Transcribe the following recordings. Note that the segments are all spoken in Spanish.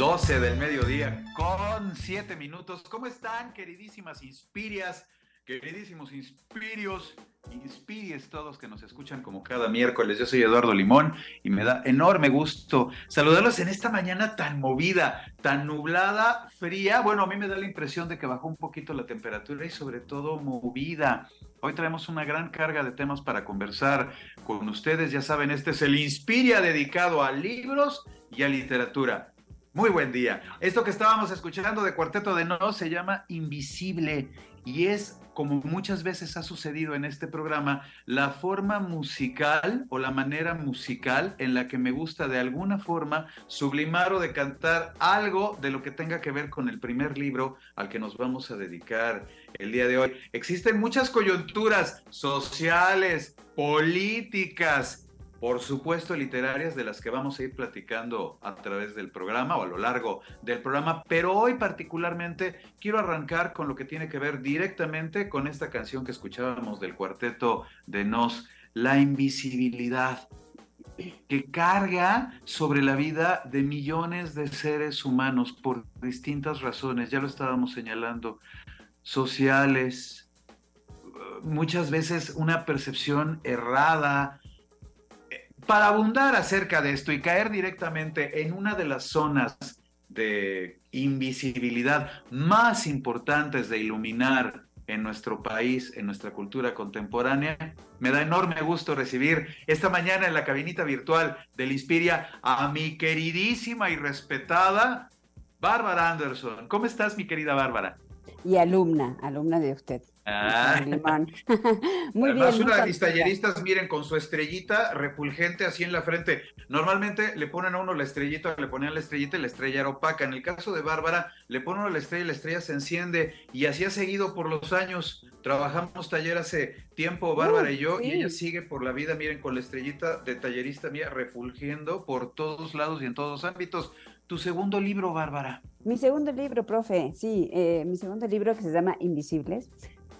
12 del mediodía con 7 minutos. ¿Cómo están, queridísimas Inspirias, queridísimos Inspirios, Inspiries todos que nos escuchan como cada miércoles? Yo soy Eduardo Limón y me da enorme gusto saludarlos en esta mañana tan movida, tan nublada, fría. Bueno, a mí me da la impresión de que bajó un poquito la temperatura y sobre todo movida. Hoy traemos una gran carga de temas para conversar con ustedes. Ya saben, este es el Inspiria dedicado a libros y a literatura. Muy buen día. Esto que estábamos escuchando de Cuarteto de No se llama Invisible y es, como muchas veces ha sucedido en este programa, la forma musical o la manera musical en la que me gusta de alguna forma sublimar o decantar algo de lo que tenga que ver con el primer libro al que nos vamos a dedicar el día de hoy. Existen muchas coyunturas sociales, políticas, por supuesto literarias de las que vamos a ir platicando a través del programa o a lo largo del programa, pero hoy particularmente quiero arrancar con lo que tiene que ver directamente con esta canción que escuchábamos del cuarteto de Nos, La invisibilidad que carga sobre la vida de millones de seres humanos por distintas razones, ya lo estábamos señalando, sociales, muchas veces una percepción errada, para abundar acerca de esto y caer directamente en una de las zonas de invisibilidad más importantes de iluminar en nuestro país, en nuestra cultura contemporánea. Me da enorme gusto recibir esta mañana en la cabinita virtual del Inspiria a mi queridísima y respetada Bárbara Anderson. ¿Cómo estás, mi querida Bárbara? Y alumna, alumna de usted. Ah. Muy Además, bien. Una de mis talleristas, miren, con su estrellita refulgente así en la frente. Normalmente le ponen a uno la estrellita, le ponían la estrellita y la estrella era opaca. En el caso de Bárbara, le ponen la estrella y la estrella se enciende. Y así ha seguido por los años. Trabajamos taller hace tiempo, Bárbara y yo, y ella sigue por la vida, miren, con la estrellita de tallerista mía refulgiendo por todos lados y en todos los ámbitos. Tu segundo libro, Bárbara. Mi segundo libro, profe, sí, eh, mi segundo libro que se llama Invisibles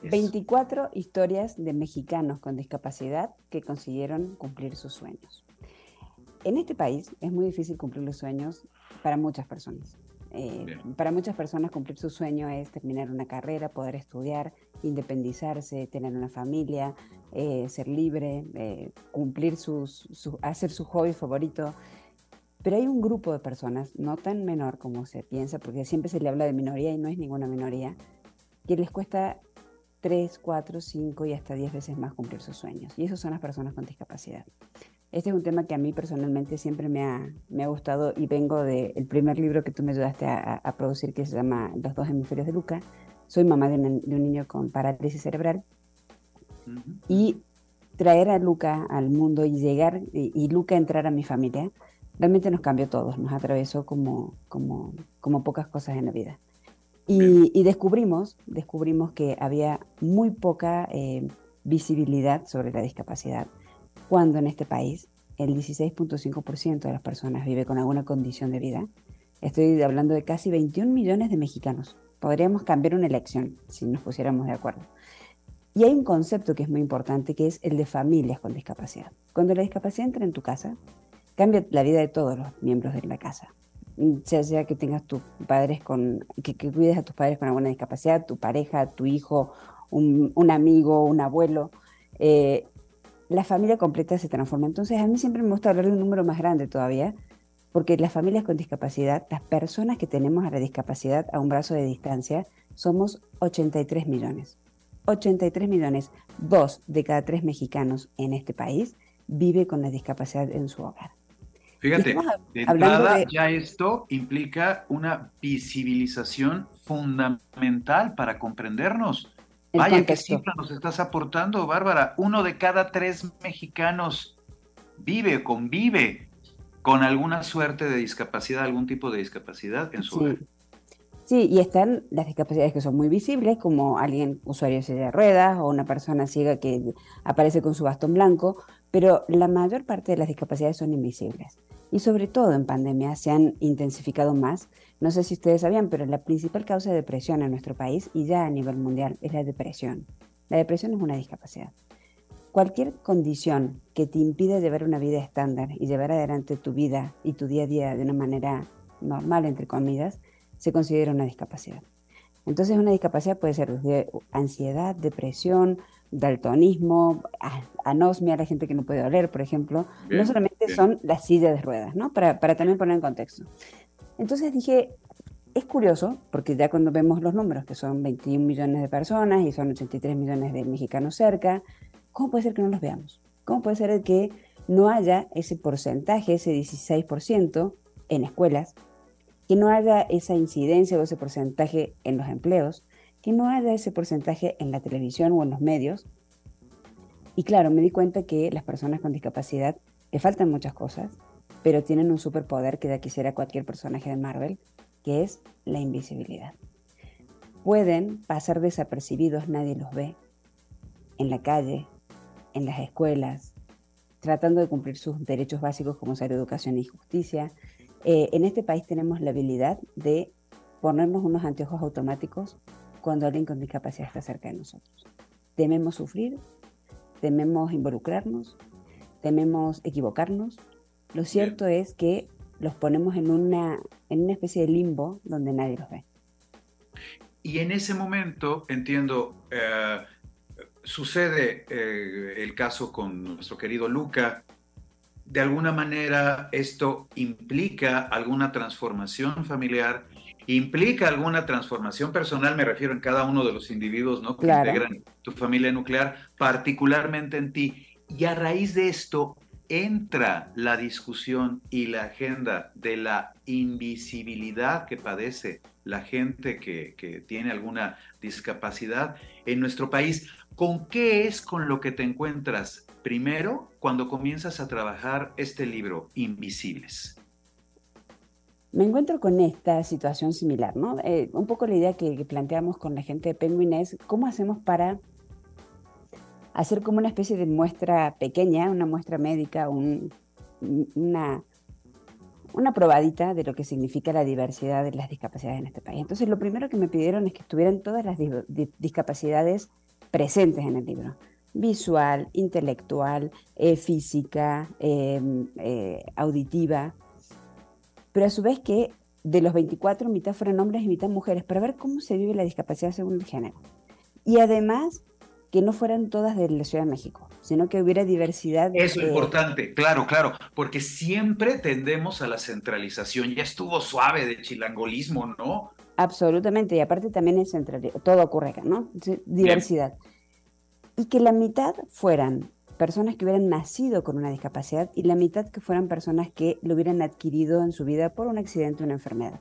24 historias de mexicanos con discapacidad que consiguieron cumplir sus sueños. En este país es muy difícil cumplir los sueños para muchas personas. Eh, para muchas personas cumplir su sueño es terminar una carrera, poder estudiar, independizarse, tener una familia, eh, ser libre, eh, cumplir sus, hacer su hobby favorito. Pero hay un grupo de personas, no tan menor como se piensa, porque siempre se le habla de minoría y no es ninguna minoría, que les cuesta 3, 4, 5 y hasta 10 veces más cumplir sus sueños. Y esos son las personas con discapacidad. Este es un tema que a mí personalmente siempre me ha, me ha gustado y vengo del primer libro que tú me ayudaste a, producir que se llama Los dos hemisferios de Luca. Soy mamá de, un niño con parálisis cerebral y traer a Luca al mundo y llegar y, y, Luca entrar a mi familia realmente nos cambió a todos, nos atravesó como, como, como pocas cosas en la vida. Y, descubrimos, descubrimos que había muy poca eh, visibilidad sobre la discapacidad, cuando en este país el 16.5% de las personas vive con alguna condición de vida. Estoy hablando de casi 21 millones de mexicanos. Podríamos cambiar una elección si nos pusiéramos de acuerdo. Y hay un concepto que es muy importante, que es el de familias con discapacidad. Cuando la discapacidad entra en tu casa, cambia la vida de todos los miembros de la casa sea, sea que tengas tus padres con, que, cuides a tus padres con alguna discapacidad, tu pareja, tu hijo, un, amigo, un abuelo, eh, la familia completa se transforma. Entonces a mí siempre me gusta hablar de un número más grande todavía, porque las familias con discapacidad, las personas que tenemos a la discapacidad a un brazo de distancia, somos 83 millones. 83 millones, dos de cada tres mexicanos en este país vive con la discapacidad en su hogar. Fíjate, de entrada ya esto implica una visibilización fundamental para comprendernos. Vaya qué cifra nos estás aportando, Bárbara. Uno de cada tres mexicanos vive, convive con alguna suerte de discapacidad, algún tipo de discapacidad en su sí. hogar. Sí, y están las discapacidades que son muy visibles, como alguien usuario de silla de ruedas o una persona ciega que aparece con su bastón blanco, pero la mayor parte de las discapacidades son invisibles. Y sobre todo en pandemia se han intensificado más. No sé si ustedes sabían, pero la principal causa de depresión en nuestro país y ya a nivel mundial es la depresión. La depresión es una discapacidad. Cualquier condición que te impide llevar una vida estándar y llevar adelante tu vida y tu día a día de una manera normal, entre comillas, se considera una discapacidad. Entonces una discapacidad puede ser desde ansiedad, depresión, daltonismo, anosmia, la gente que no puede oler, por ejemplo. no solamente son las sillas de ruedas, ¿no? Para, para también poner en contexto. Entonces dije, es curioso, porque ya cuando vemos los números, que son 21 millones de personas y son 83 millones de mexicanos cerca, ¿cómo puede ser que no los veamos? ¿Cómo puede ser que no haya ese porcentaje, ese 16% en escuelas, que no haya esa incidencia o ese porcentaje en los empleos, que no haya ese porcentaje en la televisión o en los medios? Y claro, me di cuenta que las personas con discapacidad le faltan muchas cosas, pero tienen un superpoder que ya quisiera cualquier personaje de Marvel, que es la invisibilidad. Pueden pasar desapercibidos, nadie los ve, en la calle, en las escuelas, tratando de cumplir sus derechos básicos como ser educación y justicia. Eh, en este país tenemos la habilidad de ponernos unos anteojos automáticos cuando alguien con discapacidad está cerca de nosotros. Tememos sufrir, tememos involucrarnos, tememos equivocarnos. Lo cierto es que los ponemos en una, en una especie de limbo donde nadie los ve. Y en ese momento, entiendo, eh, sucede eh, el caso con nuestro querido Luca. De alguna manera esto implica alguna transformación familiar, implica alguna transformación personal, me refiero en cada uno de los individuos ¿no? que integran tu familia nuclear, particularmente en ti. Y a raíz de esto entra la discusión y la agenda de la invisibilidad que padece la gente que, que tiene alguna discapacidad en nuestro país. ¿Con qué es con lo que te encuentras primero cuando comienzas a trabajar este libro, Invisibles? Me encuentro con esta situación similar, ¿no? Eh, un poco la idea que, planteamos con la gente de Penguin es cómo hacemos para hacer como una especie de muestra pequeña, una muestra médica, una, una probadita de lo que significa la diversidad de las discapacidades en este país. Entonces, lo primero que me pidieron es que estuvieran todas las discapacidades presentes en el libro. Visual, intelectual, eh, física, eh, auditiva, pero a su vez que de los 24 mitad fueron hombres y mitad mujeres, para ver cómo se vive la discapacidad según el género. Y además que no fueran todas de la Ciudad de México, sino que hubiera diversidad. Eso es importante, claro, claro, porque siempre tendemos a la centralización. Ya estuvo suave de chilangolismo, ¿no? Absolutamente, y aparte también es central, todo ocurre acá, ¿no? Diversidad. Y que la mitad fueran personas que hubieran nacido con una discapacidad y la mitad que fueran personas que lo hubieran adquirido en su vida por un accidente o una enfermedad.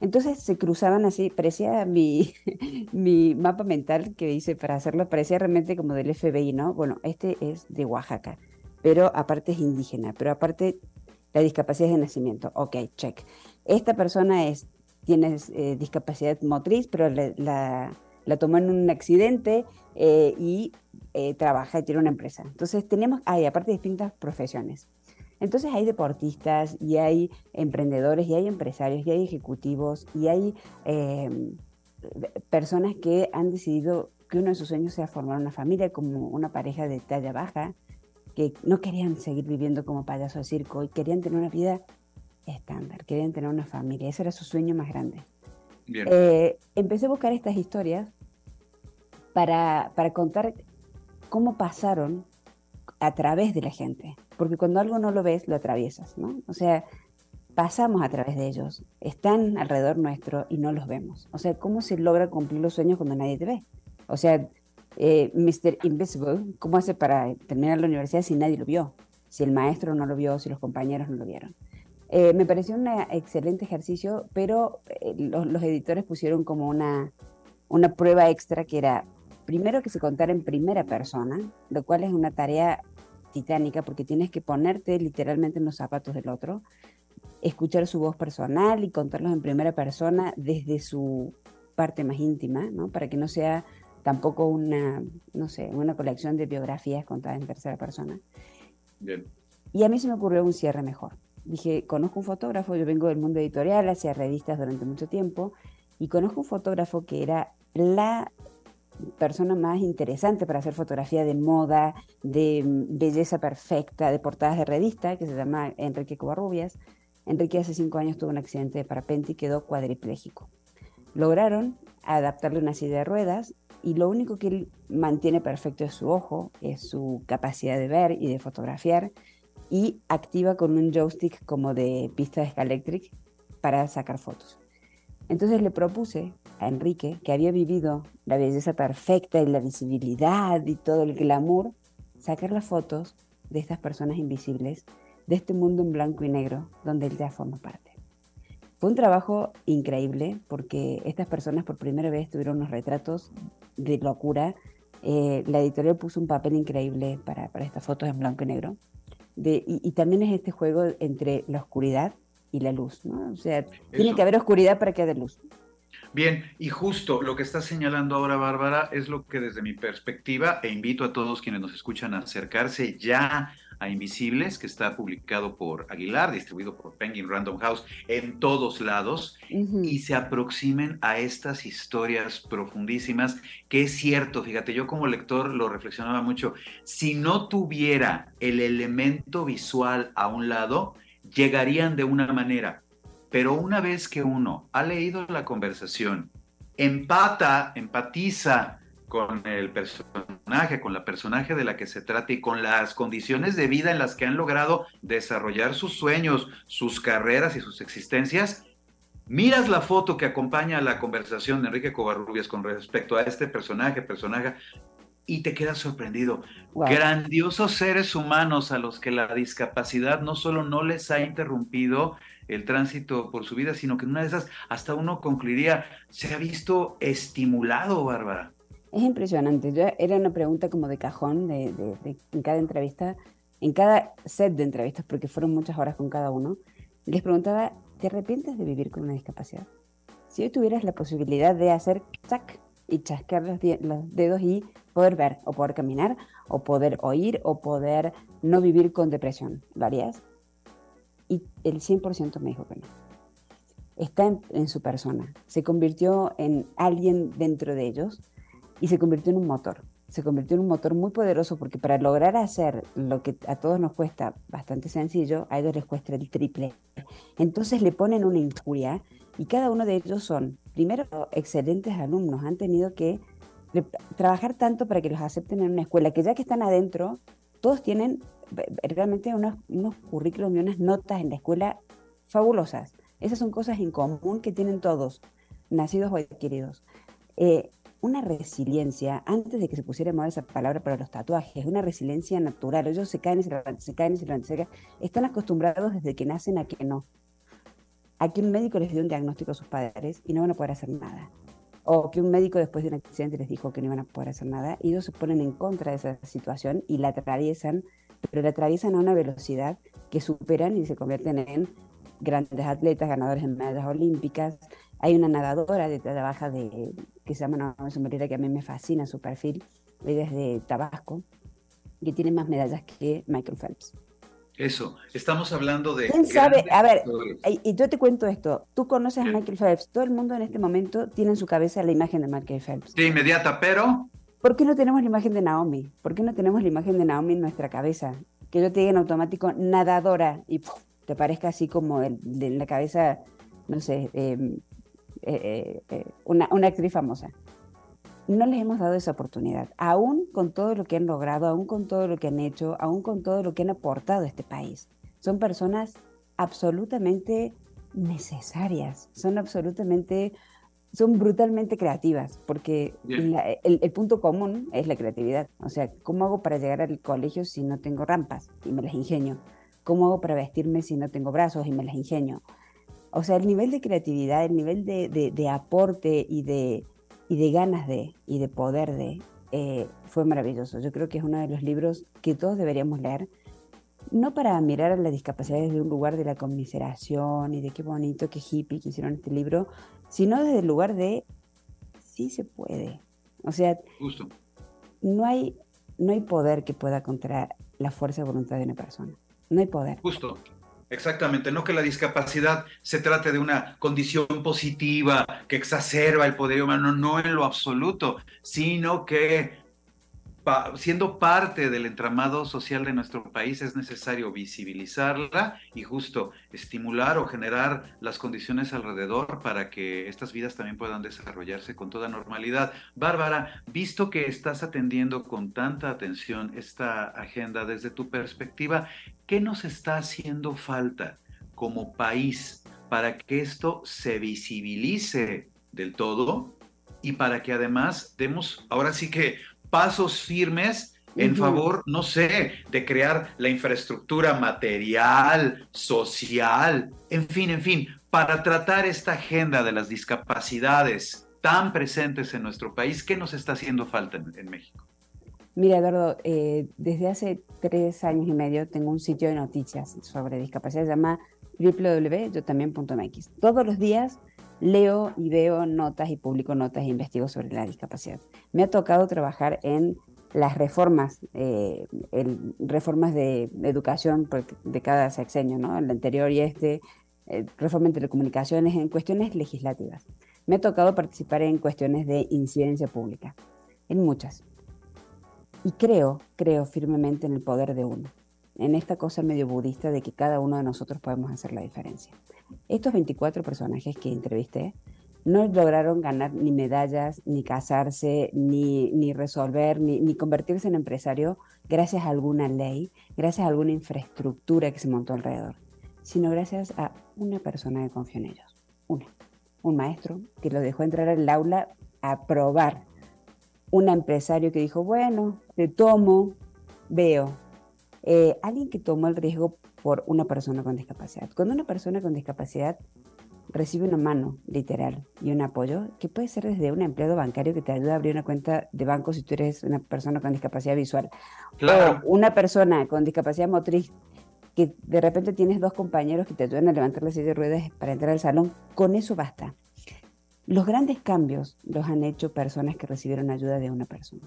Entonces se cruzaban así, parecía mi, mi mapa mental que hice para hacerlo, parecía realmente como del FBI, ¿no? Bueno, este es de Oaxaca, pero aparte es indígena, pero aparte la discapacidad es de nacimiento. Ok, check. Esta persona es tienes eh, discapacidad motriz, pero la, tomó en un accidente eh, y eh, trabaja y tiene una empresa. Entonces tenemos, hay aparte distintas profesiones. Entonces hay deportistas y hay emprendedores y hay empresarios y hay ejecutivos y hay em, personas que han decidido que uno de sus sueños sea formar una familia como una pareja de talla baja, que no querían seguir viviendo como payaso de circo y querían tener una vida estándar, querían tener una familia, ese era su sueño más grande. Eh, empecé a buscar estas historias para, para contar cómo pasaron a través de la gente, porque cuando algo no lo ves, lo atraviesas, ¿no? O sea, pasamos a través de ellos, están alrededor nuestro y no los vemos. O sea, ¿cómo se logra cumplir los sueños cuando nadie te ve? O sea, eh, Mr. Invisible, ¿cómo hace para terminar la universidad si nadie lo vio? Si el maestro no lo vio, si los compañeros no lo vieron. Eh, me pareció un excelente ejercicio, pero eh, los, editores pusieron como una, una prueba extra que era, primero que se contara en primera persona, lo cual es una tarea titánica porque tienes que ponerte literalmente en los zapatos del otro. escuchar su voz personal y contarlos en primera persona desde su parte más íntima, ¿no? Para que no sea tampoco una, no sé, una colección de biografías contadas en tercera persona. Bien. Y a mí se me ocurrió un cierre mejor. Dije, conozco un fotógrafo, yo vengo del mundo editorial, hacía revistas durante mucho tiempo, y conozco un fotógrafo que era la persona más interesante para hacer fotografía de moda, de mm, belleza perfecta, de portadas de revista, que se llama Enrique Covarrubias. Enrique hace cinco años tuvo un accidente de parapente y quedó cuadripléjico. Lograron adaptarle una silla de ruedas y lo único que él mantiene perfecto es su ojo, es su capacidad de ver y de fotografiar y activa con un joystick como de pista de Scalectric para sacar fotos. Entonces le propuse a Enrique, que había vivido la belleza perfecta y la visibilidad y todo el glamour, sacar las fotos de estas personas invisibles, de este mundo en blanco y negro, donde él ya forma parte. Fue un trabajo increíble porque estas personas por primera vez tuvieron unos retratos de locura. Eh, la editorial puso un papel increíble para, para estas fotos en blanco y negro. De, y, y, también es este juego entre la oscuridad y la luz, ¿no? O sea, tiene que haber oscuridad para que haya luz. Bien, y justo lo que está señalando ahora Bárbara es lo que desde mi perspectiva, e invito a todos quienes nos escuchan a acercarse ya a Invisibles, que está publicado por Aguilar, distribuido por Penguin Random House en todos lados, y se aproximen a estas historias profundísimas, que es cierto, fíjate, yo como lector lo reflexionaba mucho, si no tuviera el elemento visual a un lado, llegarían de una manera, pero una vez que uno ha leído la conversación, empata, empatiza con el personaje, con la personaje de la que se trata y con las condiciones de vida en las que han logrado desarrollar sus sueños, sus carreras y sus existencias, miras la foto que acompaña a la conversación de Enrique Covarrubias con respecto a este personaje, personaje, y te quedas sorprendido. Grandiosos seres humanos a los que la discapacidad no solo no les ha interrumpido el tránsito por su vida, sino que en una de esas hasta uno concluiría, se ha visto estimulado, Bárbara. Es impresionante. Yo, era una pregunta como de cajón de, en cada entrevista, en cada set de entrevistas, porque fueron muchas horas con cada uno. Les preguntaba, ¿te arrepientes de vivir con una discapacidad? Si hoy tuvieras la posibilidad de hacer chac y chasquear los, dedos y poder ver o poder caminar o poder oír o poder no vivir con depresión. ¿Lo? Y el 100% me dijo que no. Está en, su persona. Se convirtió en alguien dentro de ellos y se convirtió en un motor. Se convirtió en un motor muy poderoso porque para lograr hacer lo que a todos nos cuesta bastante sencillo, a ellos les cuesta el triple. Entonces le ponen una injuria y cada uno de ellos son, primero, excelentes alumnos. Han tenido que trabajar tanto para que los acepten en una escuela, que ya que están adentro, todos tienen realmente unos, unos currículos y unas notas en la escuela fabulosas. Esas son cosas en común que tienen todos, nacidos o adquiridos. Eh, una resiliencia, antes de que se pusiera moda esa palabra para los tatuajes, una resiliencia natural. Ellos se caen y se levantan, se caen y se levantan, se caen. Están acostumbrados desde que nacen a que no. A que un médico les dio un diagnóstico a sus padres y no van a poder hacer nada o que un médico después de un accidente les dijo que no iban a poder hacer nada, y ellos se ponen en contra de esa situación y la atraviesan, pero la atraviesan a una velocidad que superan y se convierten en grandes atletas, ganadores de medallas olímpicas. Hay una nadadora de talla baja de, que se llama Naomi Sombrera, que a mí me fascina su perfil, ella es de Tabasco, que tiene más medallas que Michael Phelps. Eso, estamos hablando de... ¿Quién sabe? A ver, y yo te cuento esto, tú conoces a Michael Phelps, todo el mundo en este momento tiene en su cabeza la imagen de Michael Phelps. De inmediata, pero... ¿Por qué no tenemos la imagen de Naomi? ¿Por qué no tenemos la imagen de Naomi en nuestra cabeza? Que yo te diga en automático nadadora y te parezca así como en la cabeza, no sé, em, eh, eh, eh, una, una actriz famosa no les hemos dado esa oportunidad, aún con todo lo que han logrado, aún con todo lo que han hecho, aún con todo lo que han aportado a este país. Son personas absolutamente necesarias, son absolutamente, son brutalmente creativas, porque el, punto común es la creatividad. O sea, ¿cómo hago para llegar al colegio si no tengo rampas y me las ingenio? ¿Cómo hago para vestirme si no tengo brazos y me las ingenio? O sea, el nivel de creatividad, el nivel de aporte y de y de ganas de y de poder de, eh, fue maravilloso. Yo creo que es uno de los libros que todos deberíamos leer no para mirar a la discapacidad desde un lugar de la conmiseración y de qué bonito, qué hippie que hicieron este libro, sino desde el lugar de sí se puede. O sea, No, hay, no hay poder que pueda contra la fuerza de voluntad de una persona. No hay poder. Justo. Exactamente, no que la discapacidad se trate de una condición positiva que exacerba el poder humano, no en lo absoluto, sino que siendo parte del entramado social de nuestro país es necesario visibilizarla y justo estimular o generar las condiciones alrededor para que estas vidas también puedan desarrollarse con toda normalidad. Bárbara, visto que estás atendiendo con tanta atención esta agenda desde tu perspectiva, ¿qué nos está haciendo falta como país para que esto se visibilice del todo y para que además demos ahora sí que pasos firmes en favor, no sé, de crear la infraestructura material, social, en fin, en fin, para tratar esta agenda de las discapacidades tan presentes en nuestro país, ¿qué nos está haciendo falta en, México? Mira, Eduardo, eh, desde hace tres años y medio tengo un sitio de noticias sobre discapacidad, se llama www.yotambién.mx. Todos los días leo y veo notas y publico notas e investigo sobre la discapacidad. Me ha tocado trabajar en las reformas, eh, reformas de, educación de cada sexenio, ¿no? el anterior y este, eh, reforma en telecomunicaciones, en cuestiones legislativas. Me ha tocado participar en cuestiones de incidencia pública, en muchas. Y creo, creo firmemente en el poder de uno, en esta cosa medio budista de que cada uno de nosotros podemos hacer la diferencia. Estos 24 personajes que entrevisté no lograron ganar ni medallas, ni casarse, ni, ni resolver, ni, ni, convertirse en empresario gracias a alguna ley, gracias a alguna infraestructura que se montó alrededor, sino gracias a una persona que confió en ellos. Una. Un maestro que lo dejó entrar al aula a probar. Un empresario que dijo, bueno, te tomo, veo. Eh, alguien que tomó el riesgo por una persona con discapacidad. Cuando una persona con discapacidad recibe una mano, literal, y un apoyo, que puede ser desde un empleado bancario que te ayuda a abrir una cuenta de banco si tú eres una persona con discapacidad visual, claro. o una persona con discapacidad motriz que de repente tienes dos compañeros que te ayudan a levantar la silla de ruedas para entrar al salón, con eso basta. Los grandes cambios los han hecho personas que recibieron ayuda de una persona.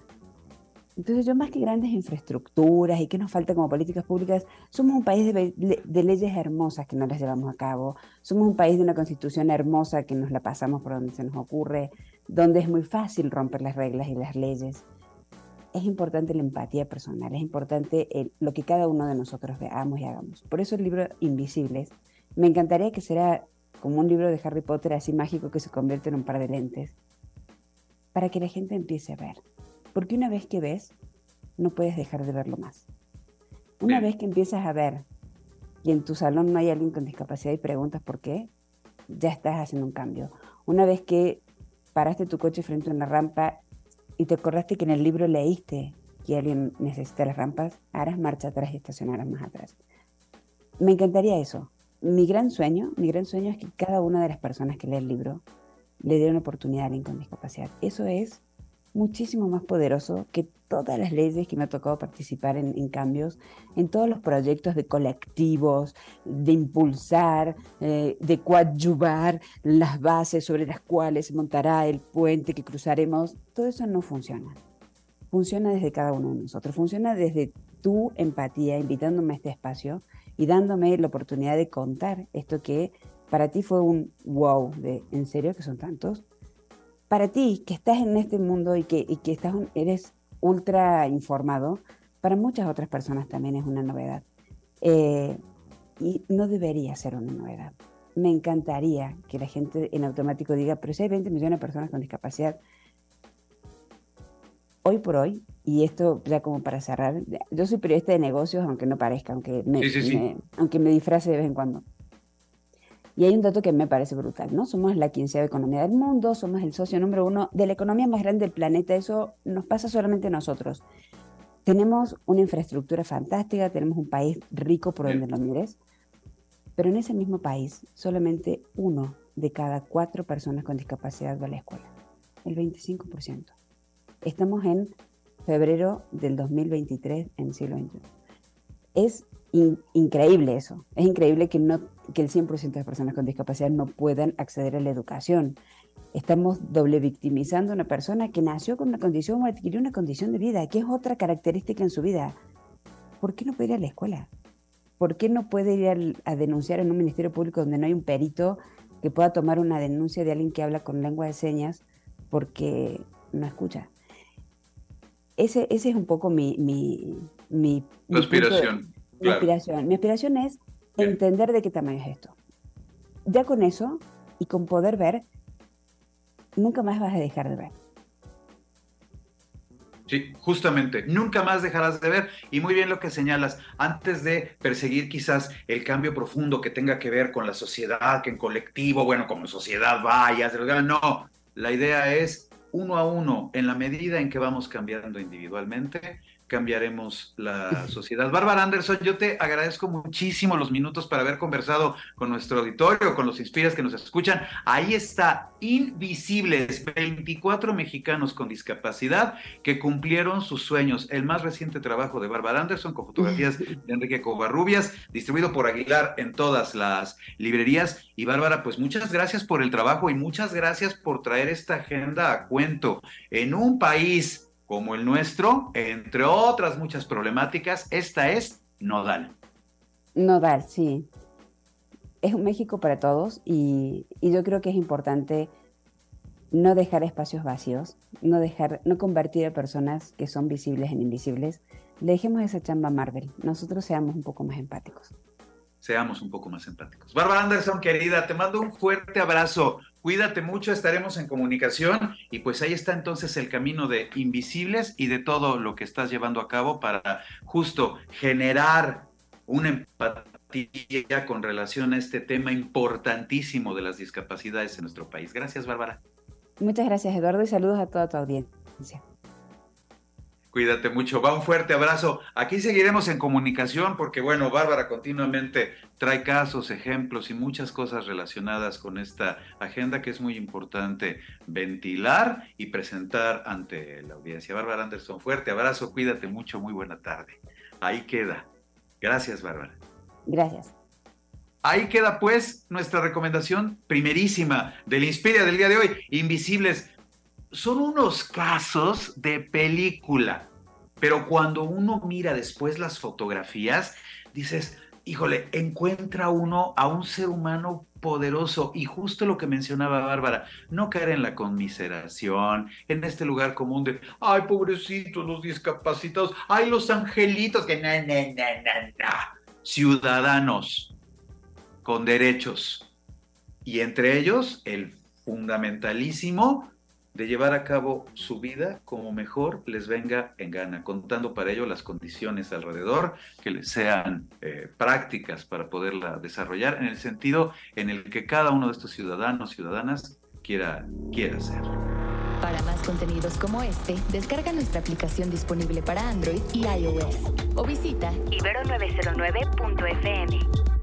Entonces yo más que grandes infraestructuras y que nos falta como políticas públicas, somos un país de, leyes hermosas que no las llevamos a cabo, somos un país de una constitución hermosa que nos la pasamos por donde se nos ocurre, donde es muy fácil romper las reglas y las leyes. Es importante la empatía personal, es importante lo que cada uno de nosotros veamos y hagamos. Por eso el libro Invisibles, me encantaría que sea como un libro de Harry Potter así mágico que se convierte en un par de lentes, para que la gente empiece a ver porque una vez que ves, no puedes dejar de verlo más. Una vez que empiezas a ver y en tu salón no hay alguien con discapacidad y preguntas por qué, ya estás haciendo un cambio. Una vez que paraste tu coche frente a una rampa y te acordaste que en el libro leíste que alguien necesita las rampas, harás marcha atrás y estacionarás más atrás. Me encantaría eso. Mi gran sueño, mi gran sueño es que cada una de las personas que lee el libro le dé una oportunidad a alguien con discapacidad. Eso es muchísimo más poderoso que todas las leyes que me ha tocado participar en, cambios, en todos los proyectos de colectivos, de impulsar, eh, de coadyuvar las bases sobre las cuales se montará el puente que cruzaremos. Todo eso no funciona. Funciona desde cada uno de nosotros, funciona desde tu empatía, invitándome a este espacio y dándome la oportunidad de contar esto que para ti fue un wow, de ¿en serio que son tantos? para ti que estás en este mundo y que, que estás, eres ultra informado, para muchas otras personas también es una novedad. Eh, y no debería ser una novedad. Me encantaría que la gente en automático diga, pero si hay 20 millones de personas con discapacidad, hoy por hoy, y esto ya como para cerrar, yo soy periodista de negocios, aunque no parezca, aunque aunque me disfrace de vez en cuando. Y hay un dato que me parece brutal, ¿no? Somos la quinceava economía del mundo, somos el socio número uno de la economía más grande del planeta, eso nos pasa solamente a nosotros. Tenemos una infraestructura fantástica, tenemos un país rico por donde lo mires, pero en ese mismo país solamente uno de cada cuatro personas con discapacidad va a la escuela, el 25%. Estamos en febrero del 2023 en siglo XXI. Es increíble eso. Es increíble que, no, que el 100% de las personas con discapacidad no puedan acceder a la educación. Estamos doble victimizando a una persona que nació con una condición o adquirió una condición de vida, que es otra característica en su vida. ¿Por qué no puede ir a la escuela? ¿Por qué no puede ir a, denunciar en un ministerio público donde no hay un perito que pueda tomar una denuncia de alguien que habla con lengua de señas porque no escucha? Ese, ese es un poco mi... mi, mi, aspiración. Mi aspiración. Mi aspiración es entender de qué tamaño es esto. Ya con eso y con poder ver, nunca más vas a dejar de ver. Sí, justamente, nunca más dejarás de ver. Y muy bien lo que señalas, antes de perseguir quizás el cambio profundo que tenga que ver con la sociedad, que en colectivo, bueno, como sociedad vaya, no, la idea es uno a uno, en la medida en que vamos cambiando individualmente, cambiaremos la sociedad. Bárbara Anderson, yo te agradezco muchísimo los minutos para haber conversado con nuestro auditorio, con los inspiras que nos escuchan. Ahí está, Invisibles, 24 mexicanos con discapacidad que cumplieron sus sueños. El más reciente trabajo de Bárbara Anderson con fotografías de Enrique Covarrubias, distribuido por Aguilar en todas las librerías. Y Bárbara, pues muchas gracias por el trabajo y muchas gracias por traer esta agenda a cuento en un país como el nuestro, entre otras muchas problemáticas, esta es nodal. Nodal, sí. Es un México para todos y, yo creo que es importante no dejar espacios vacíos, no dejar, no convertir a personas que son visibles en invisibles. Le dejemos esa chamba a Marvel. Nosotros seamos un poco más empáticos. Seamos un poco más empáticos. Bárbara Anderson, querida, te mando un fuerte abrazo. Cuídate mucho, estaremos en comunicación y pues ahí está entonces el camino de invisibles y de todo lo que estás llevando a cabo para justo generar una empatía con relación a este tema importantísimo de las discapacidades en nuestro país. Gracias, Bárbara. Muchas gracias, Eduardo, y saludos a toda tu audiencia. Cuídate mucho, va un fuerte abrazo. Aquí seguiremos en comunicación porque, bueno, Bárbara continuamente trae casos, ejemplos y muchas cosas relacionadas con esta agenda que es muy importante ventilar y presentar ante la audiencia. Bárbara Anderson, fuerte abrazo, cuídate mucho, muy buena tarde. Ahí queda. Gracias, Bárbara. Gracias. Ahí queda pues nuestra recomendación primerísima del Inspiria del día de hoy, Invisibles son unos casos de película, pero cuando uno mira después las fotografías, dices, híjole, encuentra uno a un ser humano poderoso y justo lo que mencionaba Bárbara, no caer en la conmiseración, en este lugar común de, ay, pobrecitos los discapacitados, ay, los angelitos, que na, na, na, na, na. ciudadanos con derechos. Y entre ellos, el fundamentalísimo de llevar a cabo su vida como mejor les venga en gana, contando para ello las condiciones alrededor que les sean eh, prácticas para poderla desarrollar en el sentido en el que cada uno de estos ciudadanos, ciudadanas quiera, quiera ser. Para más contenidos como este, descarga nuestra aplicación disponible para Android y iOS o visita ibero909.fm.